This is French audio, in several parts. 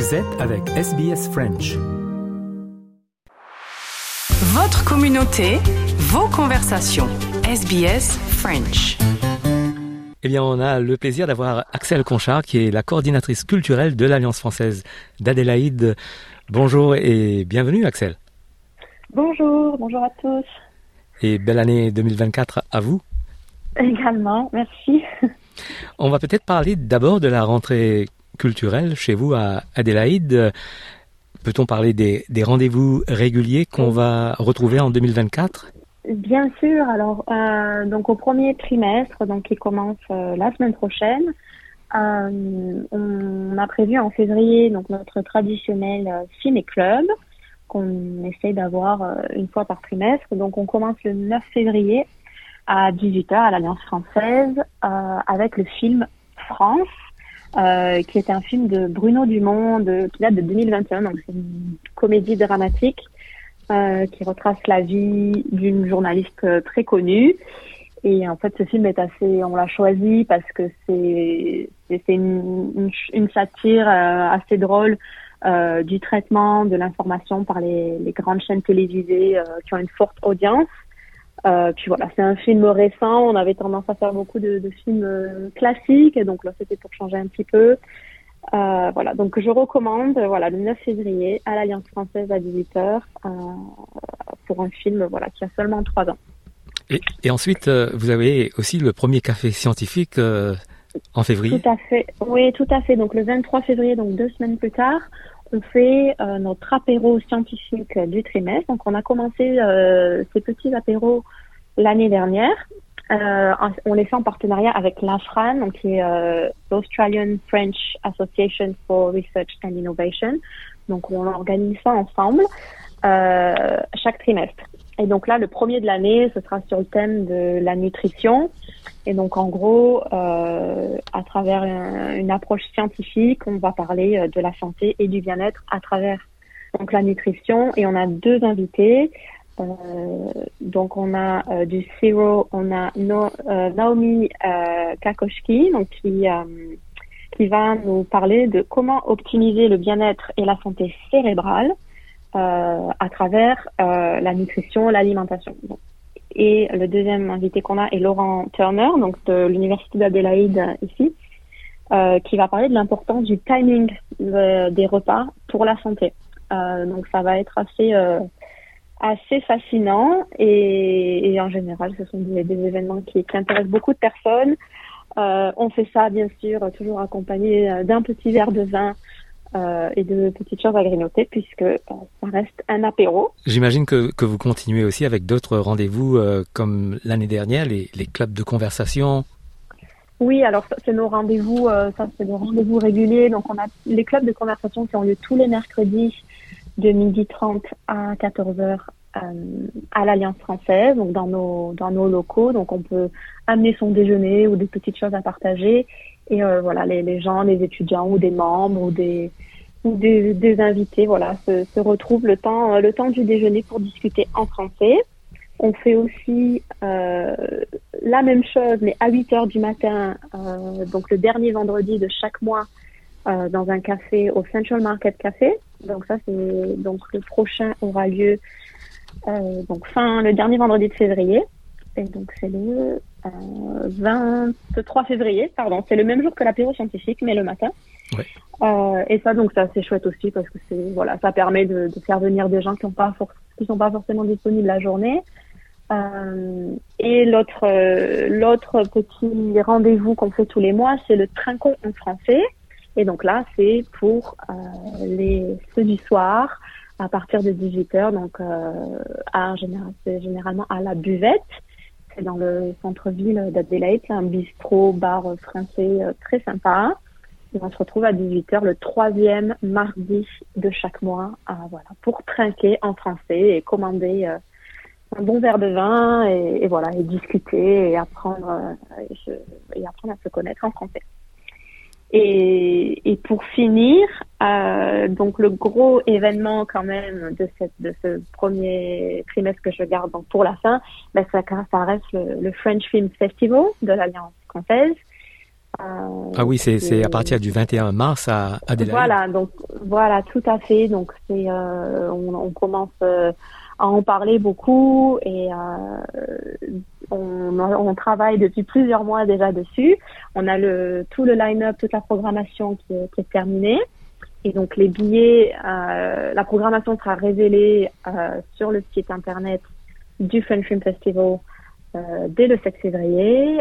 Vous êtes avec SBS French. Votre communauté, vos conversations. SBS French. Eh bien, on a le plaisir d'avoir Axel Conchard, qui est la coordinatrice culturelle de l'Alliance française d'Adélaïde. Bonjour et bienvenue, Axel. Bonjour, bonjour à tous. Et belle année 2024 à vous. Également, merci. On va peut-être parler d'abord de la rentrée culturelle chez vous à Adélaïde. Peut-on parler des, rendez-vous réguliers qu'on va retrouver en 2024 Bien sûr. Alors, euh, donc au premier trimestre, donc qui commence euh, la semaine prochaine, euh, on a prévu en février donc notre traditionnel ciné club qu'on essaie d'avoir une fois par trimestre. Donc, on commence le 9 février à 18h à l'Alliance française avec le film France euh, qui est un film de Bruno Dumont de, qui date de 2021. Donc c'est une comédie dramatique euh, qui retrace la vie d'une journaliste euh, très connue. Et en fait, ce film est assez, on l'a choisi parce que c'est c'est une, une, une, satire euh, assez drôle euh, du traitement de l'information par les, les, grandes chaînes télévisées qui ont une forte audience. Euh, puis voilà, c'est un film récent. On avait tendance à faire beaucoup de, de films euh, classiques, donc là c'était pour changer un petit peu. Euh, voilà, donc je recommande, voilà, le 9 février à l'Alliance française à 18h euh, pour un film, voilà, qui a seulement 3 ans. Et, et ensuite, vous avez aussi le premier café scientifique en février. Tout à fait, oui, tout à fait. Donc le 23 février, donc deux semaines plus tard, on fait euh, notre apéro scientifique du trimestre. Donc, on a commencé euh, ces petits apéros l'année dernière. Euh, on les fait en partenariat avec l'AFRAN, donc qui est l'Australian French Association for Research and Innovation. Donc, on organise ça ensemble chaque trimestre. Et donc là, le premier de l'année, ce sera sur le thème de la nutrition. Et donc, en gros, euh, à travers une approche scientifique, on va parler euh, de la santé et du bien-être à travers donc la nutrition. Et on a deux invités. Euh, donc, on a du Zero, on a Naomi Kakoshki, donc qui qui va nous parler de comment optimiser le bien-être et la santé cérébrale à travers la nutrition, l'alimentation. Et le deuxième invité qu'on a est Laurent Turner, donc de l'Université d'Adélaïde ici, euh, qui va parler de l'importance du timing des repas pour la santé. Euh, donc ça va être assez euh, assez fascinant et, et, en général ce sont des, des événements qui, qui, intéressent beaucoup de personnes. Euh, on fait ça bien sûr toujours accompagné euh, d'un petit verre de vin euh, et de petites choses à grignoter puisque euh, ça reste un apéro. J'imagine que, que vous continuez aussi avec d'autres rendez-vous euh, comme l'année dernière, les, les, clubs de conversation. Oui, alors c'est nos rendez-vous, ça c'est nos rendez-vous réguliers. Donc on a les clubs de conversation qui ont lieu tous les mercredis de midi 30 à 14h à l'Alliance française, donc dans nos dans nos locaux. Donc on peut amener son déjeuner ou des petites choses à partager et euh, voilà, les, gens, les étudiants ou des membres ou des invités, voilà, se, retrouvent le temps le temps du déjeuner pour discuter en français. On fait aussi euh, la même chose, mais à 8 heures du matin, euh, donc le dernier vendredi de chaque mois, euh, dans un café au Central Market Café. Donc ça, c'est donc le prochain aura lieu euh, donc fin le dernier vendredi de février. Et donc c'est le 23 février, pardon. C'est le même jour que l'apéro scientifique, mais le matin. Ouais. Euh, et ça, donc, c'est assez chouette aussi parce que c'est, voilà, ça permet de, de, faire venir des gens qui n'ont pas qui sont pas forcément disponibles la journée. Euh, et l'autre, euh, l'autre petit rendez-vous qu'on fait tous les mois, c'est le trinquon en français. Et donc là, c'est pour euh, les ceux du soir à partir de 18h, donc euh, à, général, c'est généralement à la buvette. C'est dans le centre-ville d'Adélaïde, c'est un bistrot bar français euh, très sympa. Et on se retrouve à 18h le troisième mardi de chaque mois voilà, pour trinquer en français et commander euh, un bon verre de vin et, voilà et discuter et apprendre euh, et, apprendre à se connaître en français. Et, et pour finir, euh, donc le gros événement quand même de, cette, de ce premier trimestre que je garde donc pour la fin, ben ça, ça reste le, le French Film Festival de l'Alliance française ah oui, c'est à partir du 21 mars à Adélaïde. Voilà, donc voilà, tout à fait. Donc c'est, on, on, commence à en parler beaucoup et on, on, travaille depuis plusieurs mois déjà dessus. On a tout le line-up, toute la programmation qui est, terminée. Et donc les billets, euh, la programmation sera révélée euh, sur le site internet du French Film Festival euh, dès le 7 février.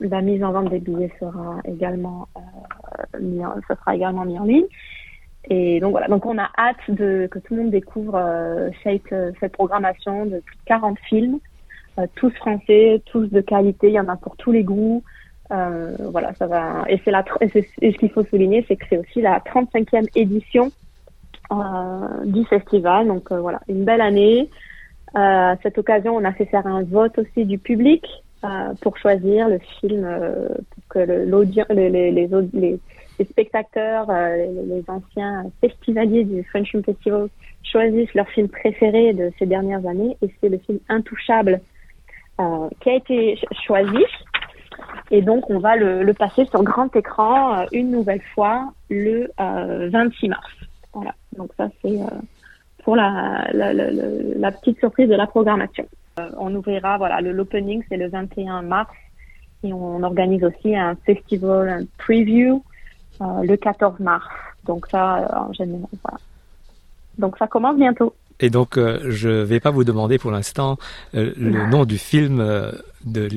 la mise en vente des billets sera également euh, mis en, sera également mis en ligne. Et donc voilà, donc on a hâte de que tout le monde découvre euh, cette, cette programmation de plus de 40 films, euh, tous français, tous de qualité. Il y en a pour tous les goûts. Euh, voilà, ça va. Et c'est la et, ce qu'il faut souligner, c'est que c'est aussi la 35e édition euh, du festival. Donc euh, voilà, une belle année. Euh, à cette occasion, on a fait faire un vote aussi du public pour choisir le film, pour que l'audience, les, les, les, les, spectateurs, les, anciens festivaliers du French Film Festival choisissent leur film préféré de ces dernières années. Et c'est le film Intouchable qui a été choisi. Et donc, on va le, passer sur grand écran euh, une nouvelle fois le 26 euh, mars. Voilà. Donc ça, c'est euh, pour la, petite surprise de la programmation. On ouvrira, voilà, le l'opening, c'est le 21 mars. Et on organise aussi un festival, un preview, le 14 mars. Donc ça, en général, voilà. Donc ça commence bientôt. Et donc, euh, je ne vais pas vous demander pour l'instant euh, le nom du film euh, de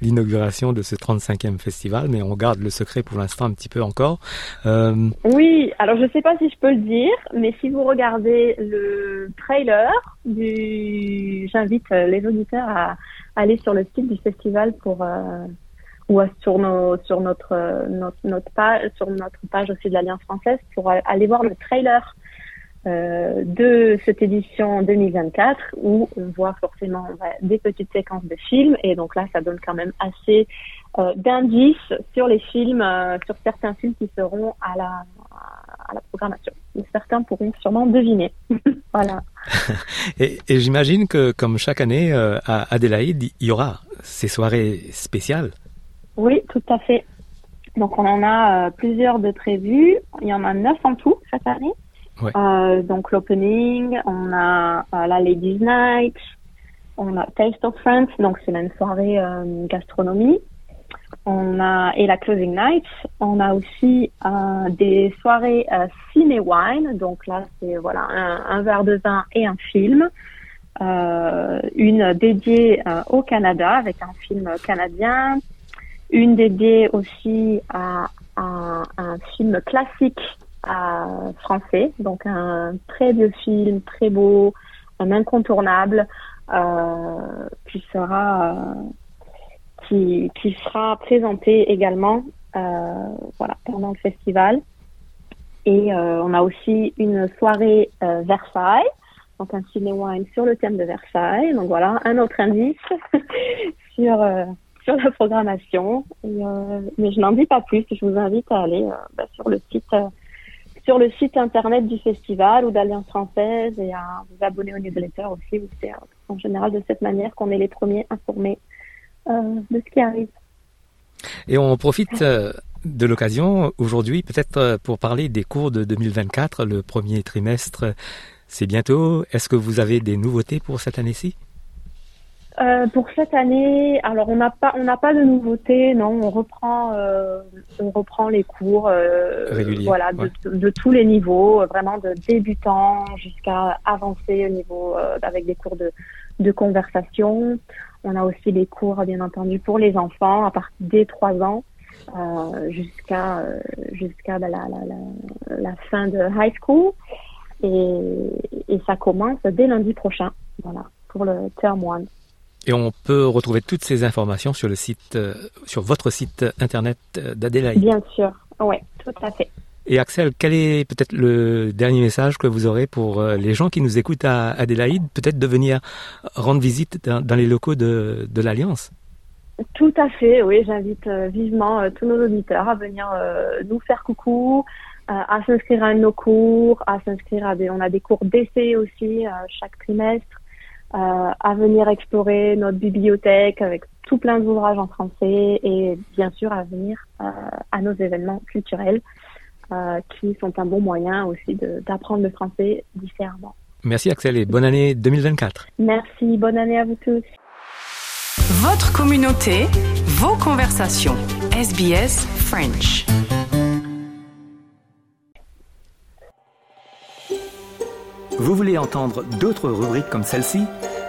l'inauguration de ce 35e festival, mais on garde le secret pour l'instant un petit peu encore. Oui, alors je ne sais pas si je peux le dire, mais si vous regardez le trailer du... J'invite les auditeurs à aller sur le site du festival pour... ou sur, nos, sur notre, notre, notre page, sur notre page aussi de l'Alliance française pour aller voir le trailer euh, de cette édition 2024 où on voit forcément des petites séquences de films et donc là ça donne quand même assez euh, d'indices sur les films, euh, sur certains films qui seront à la, à la programmation. certains pourront sûrement deviner. voilà. et, et j'imagine que comme chaque année à Adélaïde, il y aura ces soirées spéciales. Oui, tout à fait. Donc on en a plusieurs de prévus. Il y en a neuf en tout cette année. Euh, donc l'opening, on a euh, la Ladies Night, on a Taste of France, donc c'est une soirée euh, gastronomie. On a et la closing night. On a aussi euh, des soirées ciné wine, donc là c'est voilà un, un, verre de vin et un film. une dédiée au Canada avec un film canadien, une dédiée aussi à un film classique français, donc un très vieux film, très beau, un incontournable, euh, qui sera euh, qui, qui sera présenté également euh, voilà pendant le festival. Et euh, on a aussi une soirée euh, Versailles, donc un ciné wine sur le thème de Versailles. Donc voilà un autre indice sur sur la programmation. mais je n'en dis pas plus. Je vous invite à aller bah, sur le site sur le site internet du festival ou d'Alliance française et à vous abonner au newsletter aussi. C'est en général de cette manière qu'on est les premiers informés euh, de ce qui arrive. Et on profite euh, de l'occasion aujourd'hui peut-être euh, pour parler des cours de 2024, le premier trimestre. C'est bientôt. Est-ce que vous avez des nouveautés pour cette année-ci? Euh, pour cette année, alors on n'a pas on n'a pas de nouveautés, non. On reprend euh, on reprend les cours, euh, voilà, de, de, tous les niveaux, vraiment de débutants jusqu'à avancé au niveau euh, avec des cours de de conversation. On a aussi des cours bien entendu pour les enfants à partir des trois ans euh, jusqu'à jusqu'à bah, la, la, la, la, fin de high school et, et ça commence dès lundi prochain, voilà, pour le term one. Et on peut retrouver toutes ces informations sur le site, euh, sur votre site internet euh, d'Adélaïde. Bien sûr, oui, tout à fait. Et Axel, quel est peut-être le dernier message que vous aurez pour euh, les gens qui nous écoutent à Adélaïde, peut-être de venir rendre visite dans, les locaux de, de l'Alliance? Tout à fait, oui, j'invite vivement tous nos auditeurs à venir nous faire coucou, à s'inscrire à nos cours, à s'inscrire à des, on a des cours d'essai aussi chaque trimestre. À venir explorer notre bibliothèque avec tout plein d'ouvrages en français et bien sûr à venir à nos événements culturels qui sont un bon moyen aussi d'apprendre le français différemment. Merci Axel et bonne année 2024. Merci, bonne année à vous tous. Votre communauté, vos conversations. SBS French. Vous voulez entendre d'autres rubriques comme celle-ci?